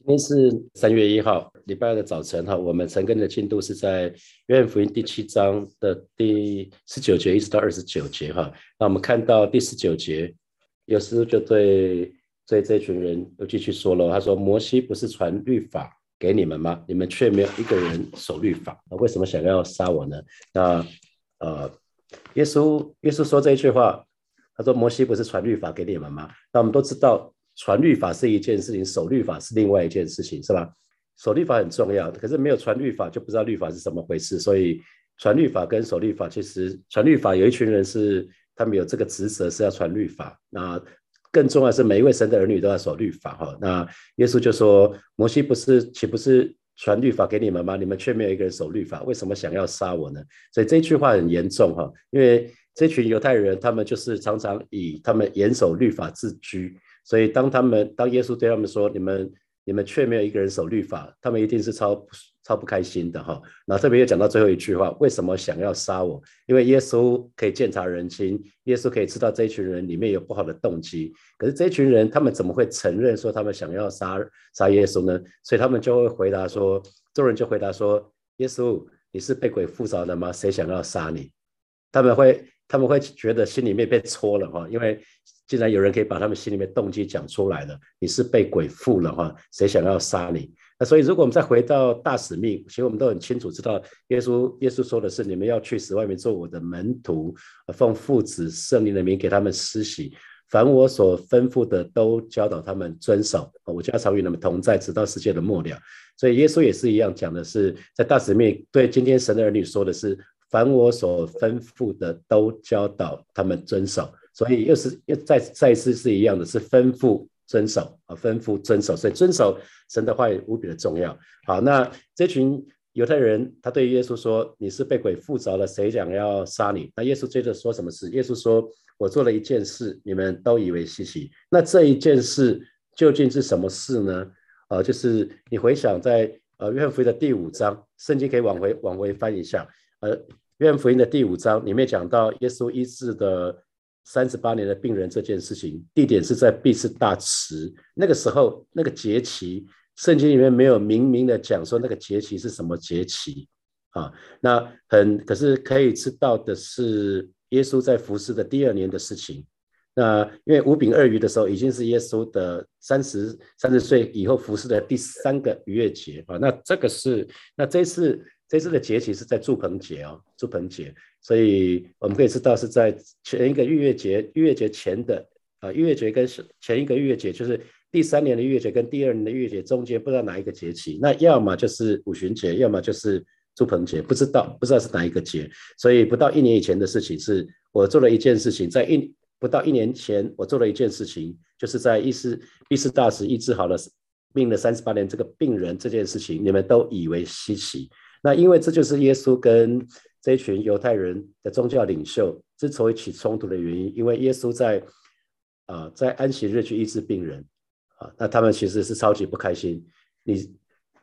今天是三月一号，礼拜二的早晨哈。我们晨更的进度是在约翰福音第七章的第十九节一直到二十九节哈。那我们看到第十九节，有时就对对这群人又继续说了，他说：“摩西不是传律法给你们吗？你们却没有一个人守律法，那为什么想要杀我呢？”那呃，耶稣耶稣说这一句话，他说：“摩西不是传律法给你们吗？”那我们都知道。传律法是一件事情，守律法是另外一件事情，是吧？守律法很重要，可是没有传律法就不知道律法是怎么回事。所以传律法跟守律法，其实传律法有一群人是他们有这个职责是要传律法。那更重要是每一位神的儿女都要守律法哈。那耶稣就说：摩西不是岂不是传律法给你们吗？你们却没有一个人守律法，为什么想要杀我呢？所以这句话很严重哈，因为这群犹太人他们就是常常以他们严守律法自居。所以，当他们当耶稣对他们说：“你们你们却没有一个人守律法”，他们一定是超超不开心的哈。那特别又讲到最后一句话：“为什么想要杀我？”因为耶稣可以鉴察人心，耶稣可以知道这一群人里面有不好的动机。可是这一群人，他们怎么会承认说他们想要杀杀耶稣呢？所以他们就会回答说：“众人就回答说：‘耶稣，你是被鬼附着的吗？谁想要杀你？’他们会他们会觉得心里面被戳了哈，因为。既然有人可以把他们心里面动机讲出来了，你是被鬼附了哈？谁想要杀你？那所以，如果我们再回到大使命，其实我们都很清楚知道，耶稣耶稣说的是：你们要去使外面做我的门徒，奉父子圣灵的名给他们施洗，凡我所吩咐的都教导他们遵守。我家常与你们同在，直到世界的末了。所以耶稣也是一样讲的是，在大使命对今天神的儿女说的是：凡我所吩咐的都教导他们遵守。所以又是又再再次是一样的，是吩咐遵守啊，吩咐遵守，所以遵守神的话语无比的重要。好，那这群犹太人，他对耶稣说：“你是被鬼附着了，谁想要杀你？”那耶稣接着说什么事？耶稣说：“我做了一件事，你们都以为稀奇。那这一件事究竟是什么事呢？啊，就是你回想在呃约翰福音的第五章，圣经可以往回往回翻一下。呃，约翰福音的第五章里面讲到耶稣医治的。三十八年的病人这件事情，地点是在毕士大池。那个时候，那个节期，圣经里面没有明明的讲说那个节期是什么节期啊。那很可是可以知道的是，耶稣在服侍的第二年的事情。那因为五饼二鱼的时候，已经是耶稣的三十三十岁以后服侍的第三个逾越节啊。那这个是那这次。这次的节期是在祝棚节哦，祝棚节，所以我们可以知道是在前一个逾越节，逾越节前的啊，逾越节跟前一个逾越节，就是第三年的逾越节跟第二年的逾越节中间，不知道哪一个节期，那要么就是五旬节，要么就是祝棚节，不知道不知道是哪一个节，所以不到一年以前的事情，是我做了一件事情，在一不到一年前，我做了一件事情，就是在医师医师大使医治好了病了三十八年这个病人这件事情，你们都以为稀奇。那因为这就是耶稣跟这群犹太人的宗教领袖之所以起冲突的原因，因为耶稣在啊在安息日去医治病人啊，那他们其实是超级不开心。你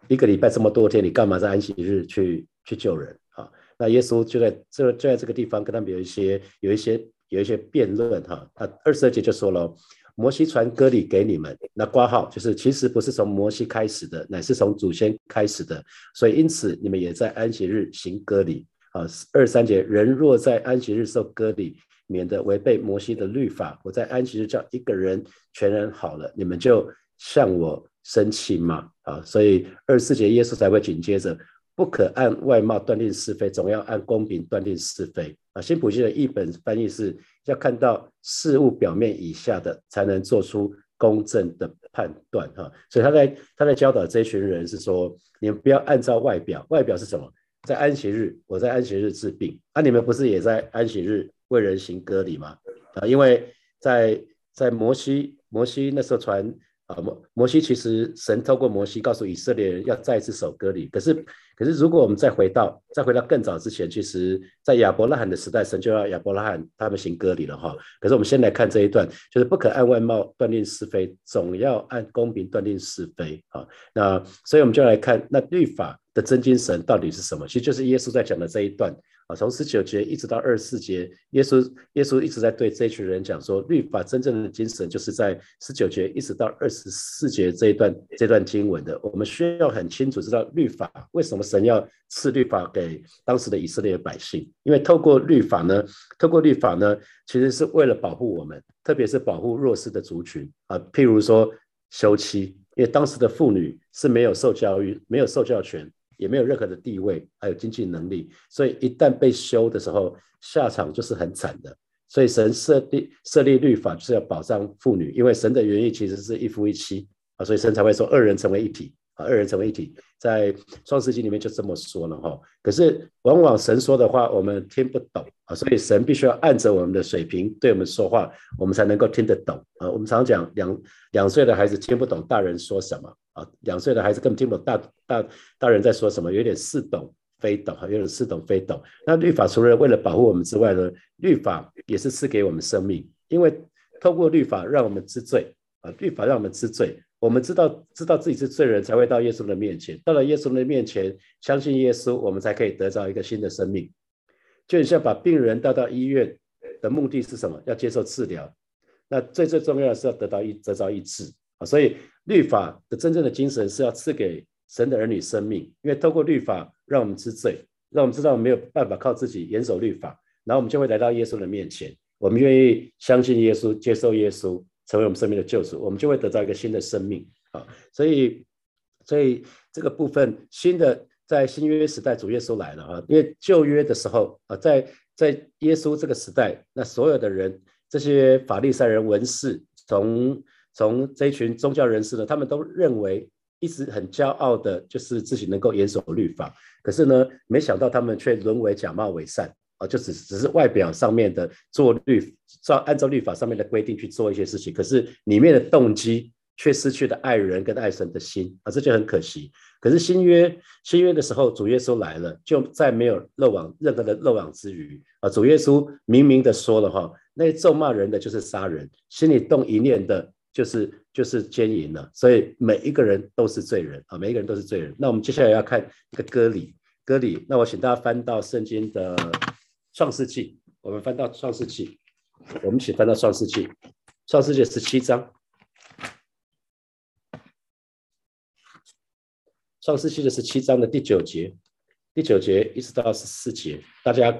一个礼拜这么多天，你干嘛在安息日去去救人啊？那耶稣就在这就在这个地方跟他们有一些有一些有一些辩论哈。他二十二节就说了。摩西传割礼给你们，那挂号就是其实不是从摩西开始的，乃是从祖先开始的，所以因此你们也在安息日行割礼啊。二三节，人若在安息日受割礼，免得违背摩西的律法，我在安息日叫一个人全然好了，你们就向我生气嘛？啊，所以二四节耶稣才会紧接着。不可按外貌断定是非，总要按公平断定是非啊！新普西的译本翻译是要看到事物表面以下的，才能做出公正的判断哈。所以他在他在教导这群人是说，你们不要按照外表，外表是什么？在安息日，我在安息日治病，那你们不是也在安息日为人行割礼吗？啊，因为在在摩西摩西那时候传。啊，摩摩西其实神透过摩西告诉以色列人要再次守割礼，可是可是如果我们再回到再回到更早之前，其实在亚伯拉罕的时代，神就要亚伯拉罕他们行割礼了哈。可是我们先来看这一段，就是不可按外貌断定是非，总要按公平断定是非啊。那所以我们就来看那律法的真精神到底是什么？其实就是耶稣在讲的这一段啊，从十九节一直到二十四节，耶稣耶稣一直在对这群人讲说，律法真正的精神就是在十九节一直到二十四节这一段这段经文的。我们需要很清楚知道律法为什么神要赐律法给当时的以色列百姓，因为透过律法呢，透过律法呢，其实是为了保护我们，特别是保护弱势的族群啊，譬如说休妻，因为当时的妇女是没有受教育、没有受教权。也没有任何的地位，还有经济能力，所以一旦被休的时候，下场就是很惨的。所以神设立设立律法，就是要保障妇女，因为神的原意其实是一夫一妻啊，所以神才会说二人成为一体啊，二人成为一体，在创世纪里面就这么说了哈。可是往往神说的话我们听不懂啊，所以神必须要按着我们的水平对我们说话，我们才能够听得懂啊。我们常讲两两岁的孩子听不懂大人说什么。啊，两岁的孩子根本听不懂大大大人在说什么，有点似懂非懂，哈，有点似懂非懂。那律法除了为了保护我们之外呢，律法也是赐给我们生命，因为透过律法让我们知罪啊，律法让我们知罪，我们知道知道自己是罪人，才会到耶稣的面前，到了耶稣的面前，相信耶稣，我们才可以得到一个新的生命。就像把病人带到医院的目的是什么？要接受治疗。那最最重要的是要得到医得到医治啊，所以。律法的真正的精神是要赐给神的儿女生命，因为透过律法让我们知罪，让我们知道没有办法靠自己严守律法，然后我们就会来到耶稣的面前。我们愿意相信耶稣，接受耶稣，成为我们生命的救主，我们就会得到一个新的生命啊！所以，所以这个部分新的在新约时代，主耶稣来了啊！因为旧约的时候啊，在在耶稣这个时代，那所有的人，这些法利赛人、文士从从这一群宗教人士呢，他们都认为一直很骄傲的，就是自己能够严守律法。可是呢，没想到他们却沦为假冒伪善啊，就只只是外表上面的做律，照按照律法上面的规定去做一些事情，可是里面的动机却失去了爱人跟爱神的心啊，这就很可惜。可是新约新约的时候，主耶稣来了，就再没有漏网任何的漏网之鱼啊。主耶稣明明的说了哈，那咒骂人的就是杀人，心里动一念的。就是就是奸淫了，所以每一个人都是罪人啊，每一个人都是罪人。那我们接下来要看一个割礼，割礼。那我请大家翻到圣经的创世纪，我们翻到创世纪，我们一起翻到创世纪，创世纪十七章，创世纪的十七章的第九节，第九节一直到十四节，大家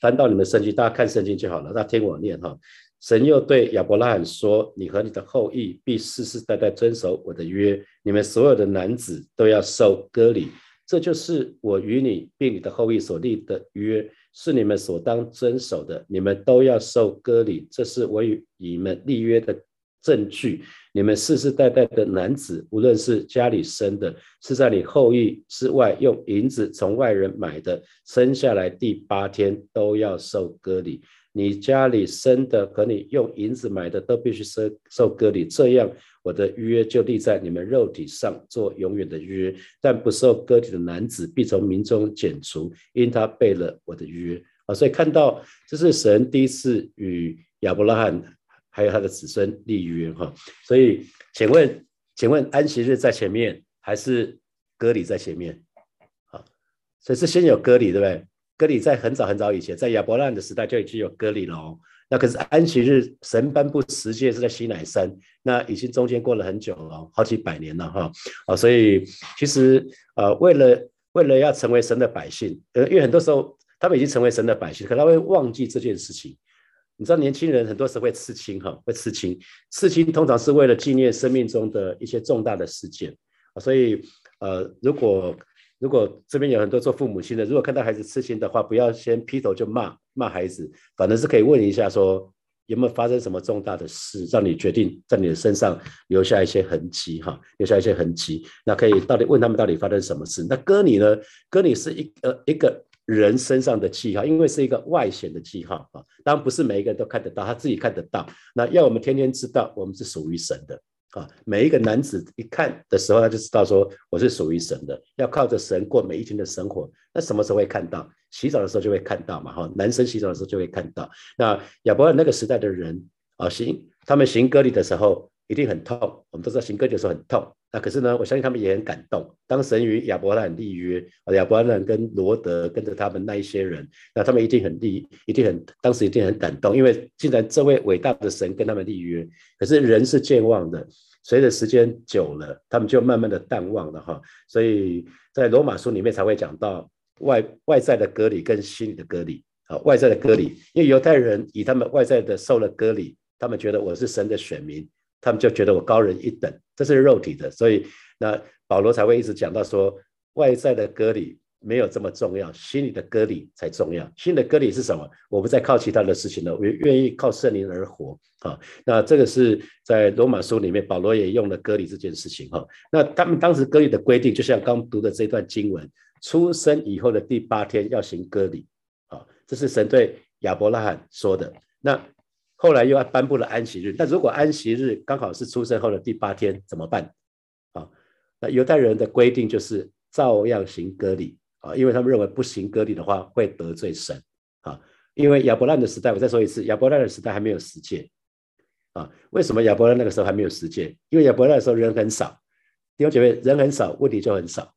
翻到你们圣经，大家看圣经就好了，大家听我念哈。神又对亚伯拉罕说：“你和你的后裔必世世代代遵守我的约，你们所有的男子都要受割礼。这就是我与你并你的后裔所立的约，是你们所当遵守的。你们都要受割礼，这是我与你们立约的。”证据，你们世世代代的男子，无论是家里生的，是在你后裔之外用银子从外人买的，生下来第八天都要受割礼。你家里生的和你用银子买的，都必须受受割礼。这样，我的约就立在你们肉体上，做永远的约。但不受割礼的男子，必从民中剪除，因他背了我的约。啊，所以看到这是神第一次与亚伯拉罕。还有他的子孙立约哈，所以请问，请问安息日在前面还是割礼在前面？啊，所以是先有割礼对不对？割礼在很早很早以前，在亚伯拉的时代就已经有割礼了哦。那可是安息日神颁布十诫是在西乃山，那已经中间过了很久了，好几百年了哈。啊，所以其实呃，为了为了要成为神的百姓，呃，因为很多时候他们已经成为神的百姓，可他会忘记这件事情。你知道年轻人很多时候会刺青哈，会刺青。刺青通常是为了纪念生命中的一些重大的事件啊，所以呃，如果如果这边有很多做父母亲的，如果看到孩子刺青的话，不要先劈头就骂骂孩子，反正是可以问一下说有没有发生什么重大的事，让你决定在你的身上留下一些痕迹哈，留下一些痕迹。那可以到底问他们到底发生什么事？那割你呢？割你是一个一个。人身上的记号，因为是一个外显的记号啊，当然不是每一个人都看得到，他自己看得到。那要我们天天知道，我们是属于神的啊。每一个男子一看的时候，他就知道说我是属于神的，要靠着神过每一天的生活。那什么时候会看到？洗澡的时候就会看到嘛，哈，男生洗澡的时候就会看到。那亚伯拉那个时代的人啊，行他们行割礼的时候一定很痛，我们都知道行割礼的时候很痛那可是呢，我相信他们也很感动。当神与亚伯拉罕立约，亚伯拉罕跟罗德跟着他们那一些人，那他们一定很立，一定很当时一定很感动，因为既然这位伟大的神跟他们立约，可是人是健忘的，随着时间久了，他们就慢慢的淡忘了哈。所以在罗马书里面才会讲到外外在的割礼跟心里的割礼啊，外在的割礼，因为犹太人以他们外在的受了割礼，他们觉得我是神的选民。他们就觉得我高人一等，这是肉体的，所以那保罗才会一直讲到说，外在的割礼没有这么重要，心里的割礼才重要。心的割礼是什么？我不再靠其他的事情了，我愿意靠圣灵而活。啊，那这个是在罗马书里面，保罗也用了割礼这件事情。哈，那他们当时割礼的规定，就像刚读的这段经文，出生以后的第八天要行割礼。啊，这是神对亚伯拉罕说的。那后来又颁布了安息日，那如果安息日刚好是出生后的第八天怎么办？啊，那犹太人的规定就是照样行割礼啊，因为他们认为不行割礼的话会得罪神啊。因为亚伯兰的时代，我再说一次，亚伯兰的时代还没有十诫啊。为什么亚伯兰那个时候还没有十诫？因为亚伯兰的时候人很少，弟兄姐妹，人很少，问题就很少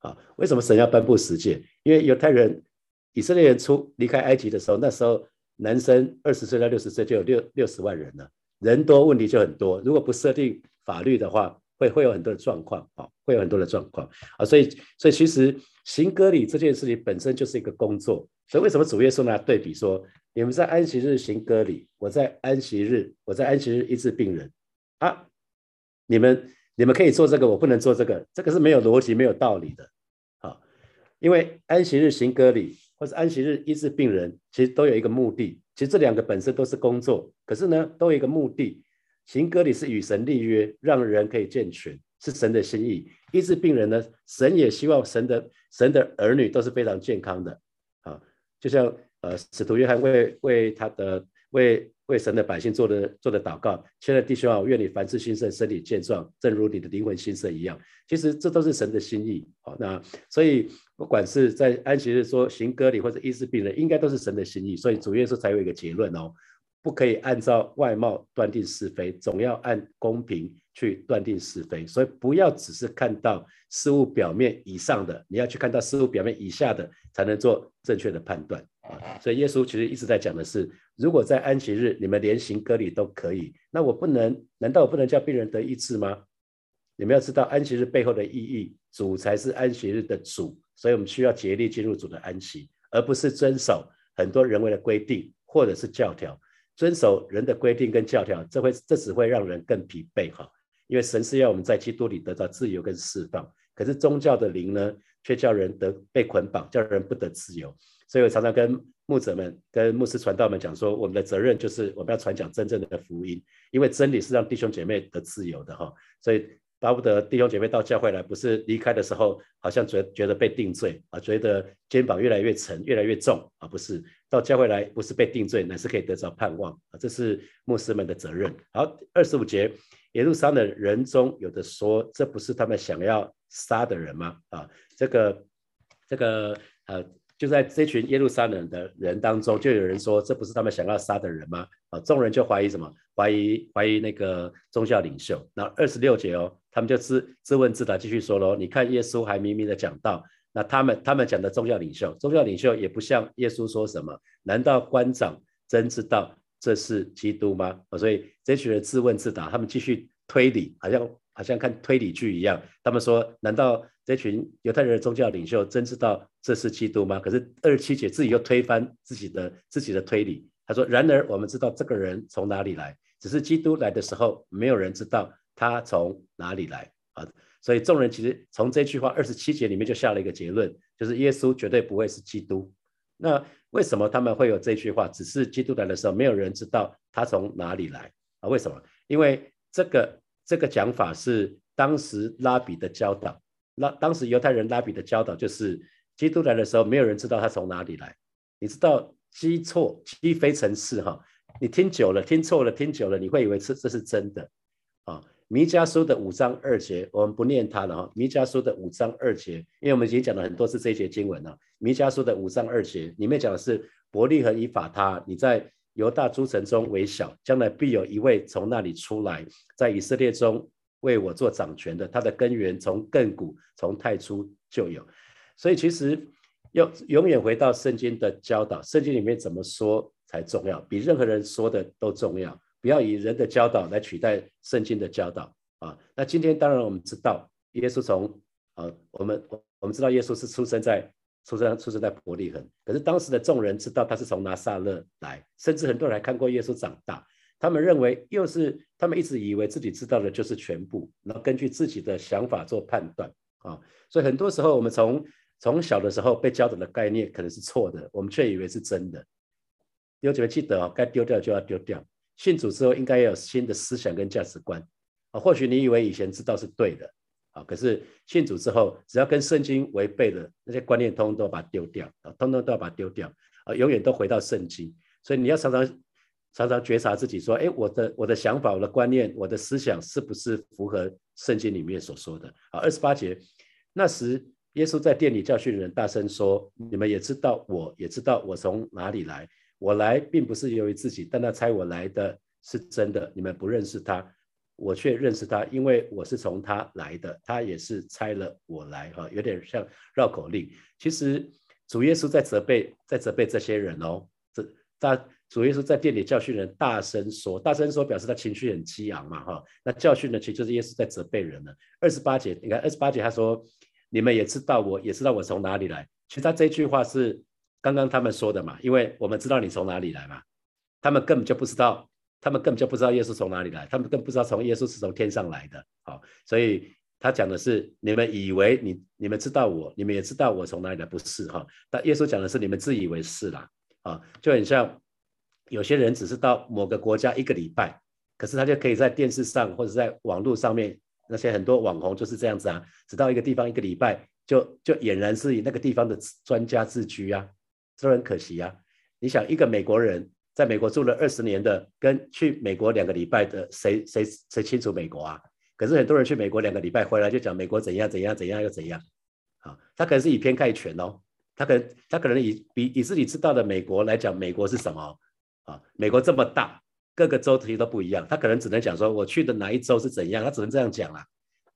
啊。为什么神要颁布十诫？因为犹太人、以色列人出离开埃及的时候，那时候。男生二十岁到六十岁就有六六十万人了，人多问题就很多。如果不设定法律的话，会会有很多的状况啊，会有很多的状况啊。所以，所以其实行割礼这件事情本身就是一个工作。所以为什么主耶稣拿对比说，你们在安息日行割礼，我在安息日，我在安息日医治病人啊？你们你们可以做这个，我不能做这个，这个是没有逻辑、没有道理的。因为安息日行割礼。或是安息日医治病人，其实都有一个目的。其实这两个本身都是工作，可是呢，都有一个目的。行割礼是与神立约，让人可以健全，是神的心意。医治病人呢，神也希望神的神的儿女都是非常健康的啊。就像呃，使徒约翰为为他的为。为神的百姓做的做的祷告，亲爱的弟兄啊，我愿你凡事兴盛，身体健壮，正如你的灵魂兴盛一样。其实这都是神的心意。好，那所以不管是在安息日说行割礼或者医治病人，应该都是神的心意。所以主耶稣才有一个结论哦，不可以按照外貌断定是非，总要按公平去断定是非。所以不要只是看到事物表面以上的，你要去看到事物表面以下的，才能做正确的判断。所以耶稣其实一直在讲的是，如果在安息日你们连行割礼都可以，那我不能？难道我不能叫病人得医治吗？你们要知道安息日背后的意义，主才是安息日的主，所以我们需要竭力进入主的安息，而不是遵守很多人为的规定或者是教条。遵守人的规定跟教条，这会这只会让人更疲惫哈。因为神是要我们在基督里得到自由跟释放，可是宗教的灵呢，却叫人得被捆绑，叫人不得自由。所以我常常跟牧者们、跟牧师传道们讲说，我们的责任就是我们要传讲真正的福音，因为真理是让弟兄姐妹得自由的哈。所以巴不得弟兄姐妹到教会来，不是离开的时候好像觉觉得被定罪啊，觉得肩膀越来越沉、越来越重啊，不是到教会来不是被定罪，乃是可以得着盼望啊，这是牧师们的责任。好，二十五节，耶路撒冷人中有的说，这不是他们想要杀的人吗？啊，这个这个呃。就在这群耶路撒冷的人当中，就有人说这不是他们想要杀的人吗？啊，众人就怀疑什么？怀疑怀疑那个宗教领袖。那二十六节哦，他们就自自问自答，继续说喽。你看耶稣还明明的讲到，那他们他们讲的宗教领袖，宗教领袖也不像耶稣说什么？难道官长真知道这是基督吗？啊，所以这群人自问自答，他们继续推理，好像好像看推理剧一样。他们说，难道？这群犹太人的宗教领袖真知道这是基督吗？可是二十七节自己又推翻自己的自己的推理。他说：“然而我们知道这个人从哪里来，只是基督来的时候，没有人知道他从哪里来啊。”所以众人其实从这句话二十七节里面就下了一个结论，就是耶稣绝对不会是基督。那为什么他们会有这句话？只是基督来的时候，没有人知道他从哪里来啊？为什么？因为这个这个讲法是当时拉比的教导。那当时犹太人拉比的教导就是，基督来的时候，没有人知道他从哪里来。你知道基错基非成是哈，你听久了，听错了，听久了，你会以为这这是真的啊。弥迦书的五章二节，我们不念它了哈。弥迦书的五章二节，因为我们已经讲了很多次这一节经文了。弥迦书的五章二节里面讲的是伯利和以法他，你在犹大诸城中为小，将来必有一位从那里出来，在以色列中为我做掌权的，他的根源从亘古从太初就有。所以其实要永远回到圣经的教导，圣经里面怎么说才重要，比任何人说的都重要。不要以人的教导来取代圣经的教导啊！那今天当然我们知道，耶稣从啊，我们我们知道耶稣是出生在出生出生在伯利恒，可是当时的众人知道他是从拿撒勒来，甚至很多人还看过耶稣长大。他们认为又是他们一直以为自己知道的就是全部，然后根据自己的想法做判断啊。所以很多时候我们从从小的时候被教导的概念可能是错的，我们却以为是真的。有几位记得哦，该丢掉就要丢掉。信主之后应该要有新的思想跟价值观啊。或许你以为以前知道是对的啊，可是信主之后，只要跟圣经违背的那些观念，通通都把它丢掉啊，通通都要把它丢掉啊，永远都回到圣经。所以你要常常常常觉察自己，说：哎，我的我的想法、我的观念、我的思想是不是符合圣经里面所说的？啊，二十八节，那时。耶稣在店里教训人，大声说：“你们也知道，我也知道我从哪里来。我来并不是由于自己，但那猜我来的是真的。你们不认识他，我却认识他，因为我是从他来的。他也是猜了我来。哈，有点像绕口令。其实主耶稣在责备，在责备这些人哦。这大主耶稣在店里教训人，大声说，大声说，表示他情绪很激昂嘛。哈，那教训呢，其实就是耶稣在责备人呢。二十八节，你看二十八节他说。你们也知道，我也知道我从哪里来。其实他这句话是刚刚他们说的嘛，因为我们知道你从哪里来嘛，他们根本就不知道，他们根本就不知道耶稣从哪里来，他们更不知道从耶稣是从天上来的。好，所以他讲的是你们以为你你们知道我，你们也知道我从哪里来，不是哈？但耶稣讲的是你们自以为是啦，啊，就很像有些人只是到某个国家一个礼拜，可是他就可以在电视上或者在网络上面。那些很多网红就是这样子啊，只到一个地方一个礼拜，就就俨然是以那个地方的专家自居啊，这很可惜啊。你想，一个美国人在美国住了二十年的，跟去美国两个礼拜的，谁谁谁清楚美国啊？可是很多人去美国两个礼拜回来就讲美国怎样怎样怎样又怎样，啊，他可能是以偏概全哦，他可能他可能以比以自己知道的美国来讲美国是什么啊？美国这么大。各个州其实都不一样，他可能只能讲说我去的哪一州是怎样，他只能这样讲啦。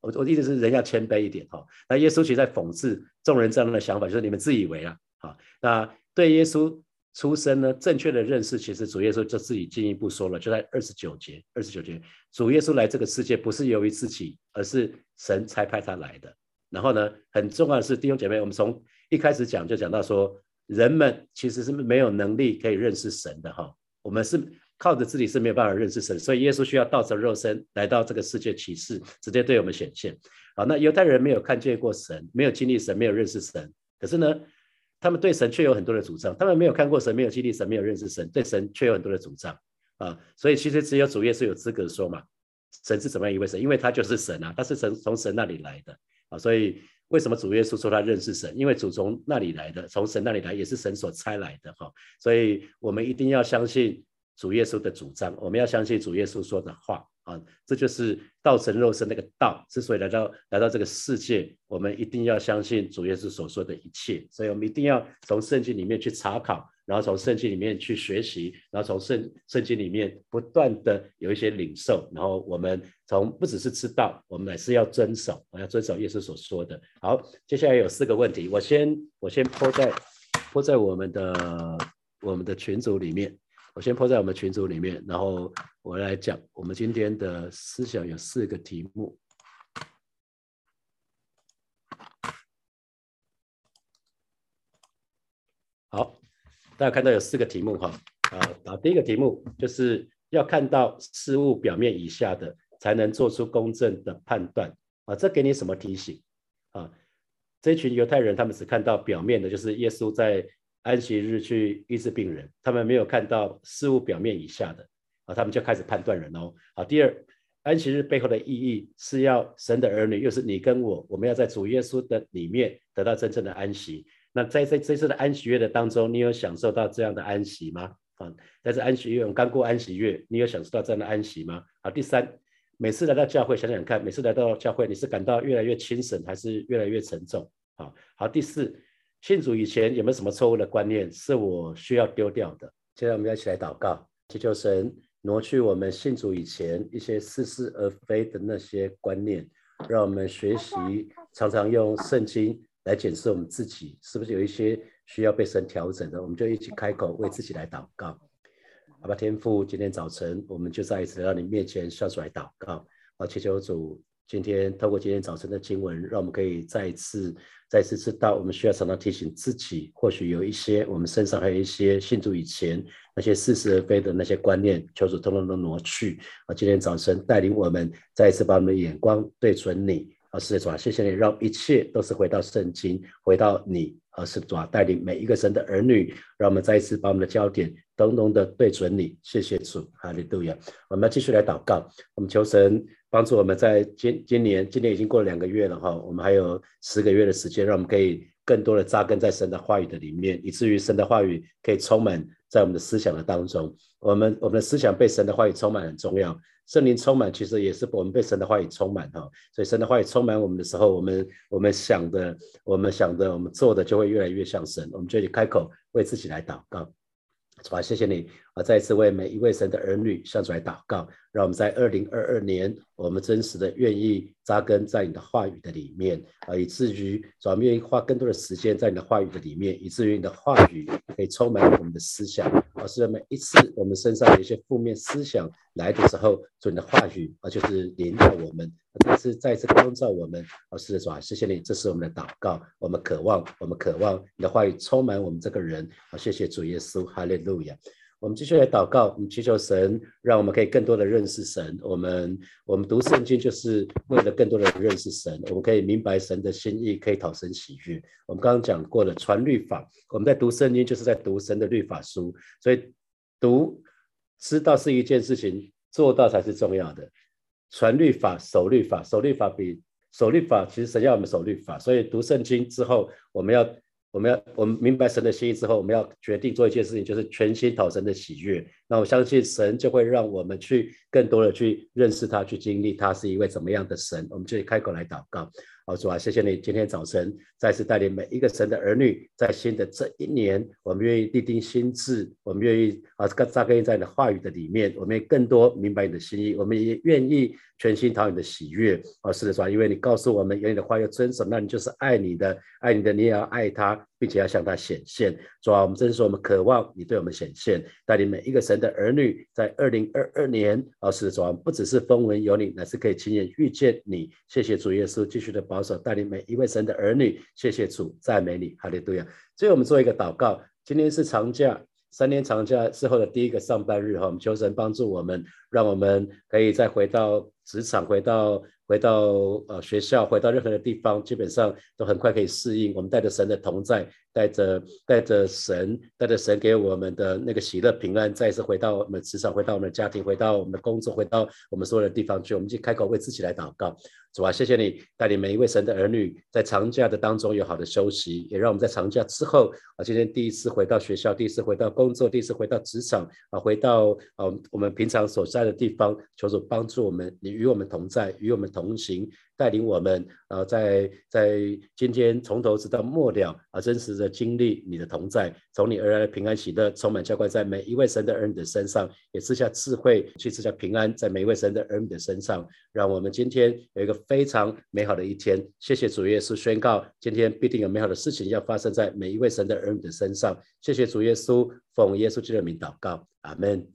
我我意思是人要谦卑一点哈。那耶稣其实在讽刺众人这样的想法，就是你们自以为啊。好，那对耶稣出生呢正确的认识，其实主耶稣就自己进一步说了，就在二十九节。二十九节，主耶稣来这个世界不是由于自己，而是神差派他来的。然后呢，很重要的是弟兄姐妹，我们从一开始讲就讲到说，人们其实是没有能力可以认识神的哈。我们是。靠着自己是没有办法认识神，所以耶稣需要道成肉身来到这个世界启示，直接对我们显现。好，那犹太人没有看见过神，没有经历神，没有认识神。可是呢，他们对神却有很多的主张。他们没有看过神，没有经历神，没有认识神，对神却有很多的主张啊。所以其实只有主耶稣有资格说嘛，神是怎么样一位神？因为他就是神啊，他是神从神那里来的啊。所以为什么主耶稣说他认识神？因为主从那里来的，从神那里来，也是神所差来的哈。所以我们一定要相信。主耶稣的主张，我们要相信主耶稣说的话啊，这就是道成肉身那个道。之所以来到来到这个世界，我们一定要相信主耶稣所说的一切。所以我们一定要从圣经里面去查考，然后从圣经里面去学习，然后从圣圣经里面不断的有一些领受，然后我们从不只是知道，我们还是要遵守，我要遵守耶稣所说的。好，接下来有四个问题，我先我先泼在泼在我们的我们的群组里面。我先抛在我们群组里面，然后我来讲。我们今天的思想有四个题目。好，大家看到有四个题目哈。啊，啊，第一个题目就是要看到事物表面以下的，才能做出公正的判断。啊，这给你什么提醒？啊，这群犹太人他们只看到表面的，就是耶稣在。安息日去医治病人，他们没有看到事物表面以下的啊，他们就开始判断人哦。好，第二，安息日背后的意义是要神的儿女，又是你跟我，我们要在主耶稣的里面得到真正的安息。那在这这次的安息月的当中，你有享受到这样的安息吗？啊，但是安息月，我们刚过安息月，你有享受到这样的安息吗？好，第三，每次来到教会，想想看，每次来到教会，你是感到越来越轻省，还是越来越沉重？好，好，第四。信主以前有没有什么错误的观念是我需要丢掉的？现在我们要一起来祷告，祈求神挪去我们信主以前一些似是而非的那些观念，让我们学习常常用圣经来检视我们自己，是不是有一些需要被神调整的？我们就一起开口为自己来祷告。好吧，天父，今天早晨我们就再一次来到你面前，笑出来祷告，啊，祈求主。今天透过今天早晨的经文，让我们可以再一次、再一次知道，我们需要常常提醒自己，或许有一些我们身上还有一些信主以前那些似是而非的那些观念，求主通通都挪去。啊，今天早晨带领我们再一次把我们的眼光对准你，啊，是主啊，谢谢你，让一切都是回到圣经，回到你，而是主啊，带领每一个神的儿女，让我们再一次把我们的焦点咚咚的对准你。谢谢主，哈利路亚。我们要继续来祷告，我们求神。帮助我们在今今年，今年已经过了两个月了哈，我们还有十个月的时间，让我们可以更多的扎根在神的话语的里面，以至于神的话语可以充满在我们的思想的当中。我们我们的思想被神的话语充满很重要，圣灵充满其实也是我们被神的话语充满哈。所以神的话语充满我们的时候，我们我们想的，我们想的，我们做的就会越来越像神。我们就去开口为自己来祷告，主啊，谢谢你啊，再次为每一位神的儿女向主来祷告。让我们在二零二二年，我们真实的愿意扎根在你的话语的里面啊，以至于我们愿意花更多的时间在你的话语的里面，以至于你的话语可以充满我们的思想。而是每一次我们身上有一些负面思想来的时候，主你的话语啊，就是领导我们，再次再次光照我们。而是说，谢谢你，这是我们的祷告，我们渴望，我们渴望你的话语充满我们这个人。好，谢谢主耶稣，哈利路亚。我们继续来祷告，我们祈求神，让我们可以更多的认识神。我们我们读圣经就是为了更多的认识神，我们可以明白神的心意，可以讨神喜悦。我们刚刚讲过了传律法，我们在读圣经就是在读神的律法书，所以读知道是一件事情，做到才是重要的。传律法、守律法、守律法比守律法，其实神要我们守律法，所以读圣经之后，我们要。我们要我们明白神的心意之后，我们要决定做一件事情，就是全心讨神的喜悦。那我相信神就会让我们去更多的去认识他，去经历他是一位怎么样的神。我们就开口来祷告。好，主啊，谢谢你今天早晨再次带领每一个神的儿女，在新的这一年，我们愿意立定心智，我们愿意啊，扎扎根在你的话语的里面，我们也更多明白你的心意，我们也愿意全心讨你的喜悦。啊，是的，主啊，因为你告诉我们，有你的话要遵守，那你就是爱你的，爱你的，你也要爱他，并且要向他显现。主啊，我们真是，我们渴望你对我们显现，带领每一个神的儿女，在二零二二年，老师的，主啊，不只是风闻有你，乃是可以亲眼遇见你。谢谢主耶稣，继续的保守带领每一位神的儿女，谢谢主，赞美你，哈利路亚。最后我们做一个祷告，今天是长假，三天长假之后的第一个上班日哈，我们求神帮助我们，让我们可以再回到职场，回到回到呃学校，回到任何的地方，基本上都很快可以适应。我们带着神的同在。带着带着神，带着神给我们的那个喜乐平安，再一次回到我们职场，回到我们的家庭，回到我们的工作，回到我们所有的地方去。我们就开口为自己来祷告，主啊，谢谢你带领每一位神的儿女在长假的当中有好的休息，也让我们在长假之后啊，今天第一次回到学校，第一次回到工作，第一次回到职场啊，回到啊我们平常所在的地方，求主帮助我们，你与我们同在，与我们同行。带领我们，呃，在在今天从头直到末了啊，真实的经历你的同在，从你而来的平安喜乐充满浇灌在每一位神的儿女的身上，也赐下智慧去赐下平安在每一位神的儿女的身上，让我们今天有一个非常美好的一天。谢谢主耶稣宣告，今天必定有美好的事情要发生在每一位神的儿女的身上。谢谢主耶稣，奉耶稣基督的名祷告，阿门。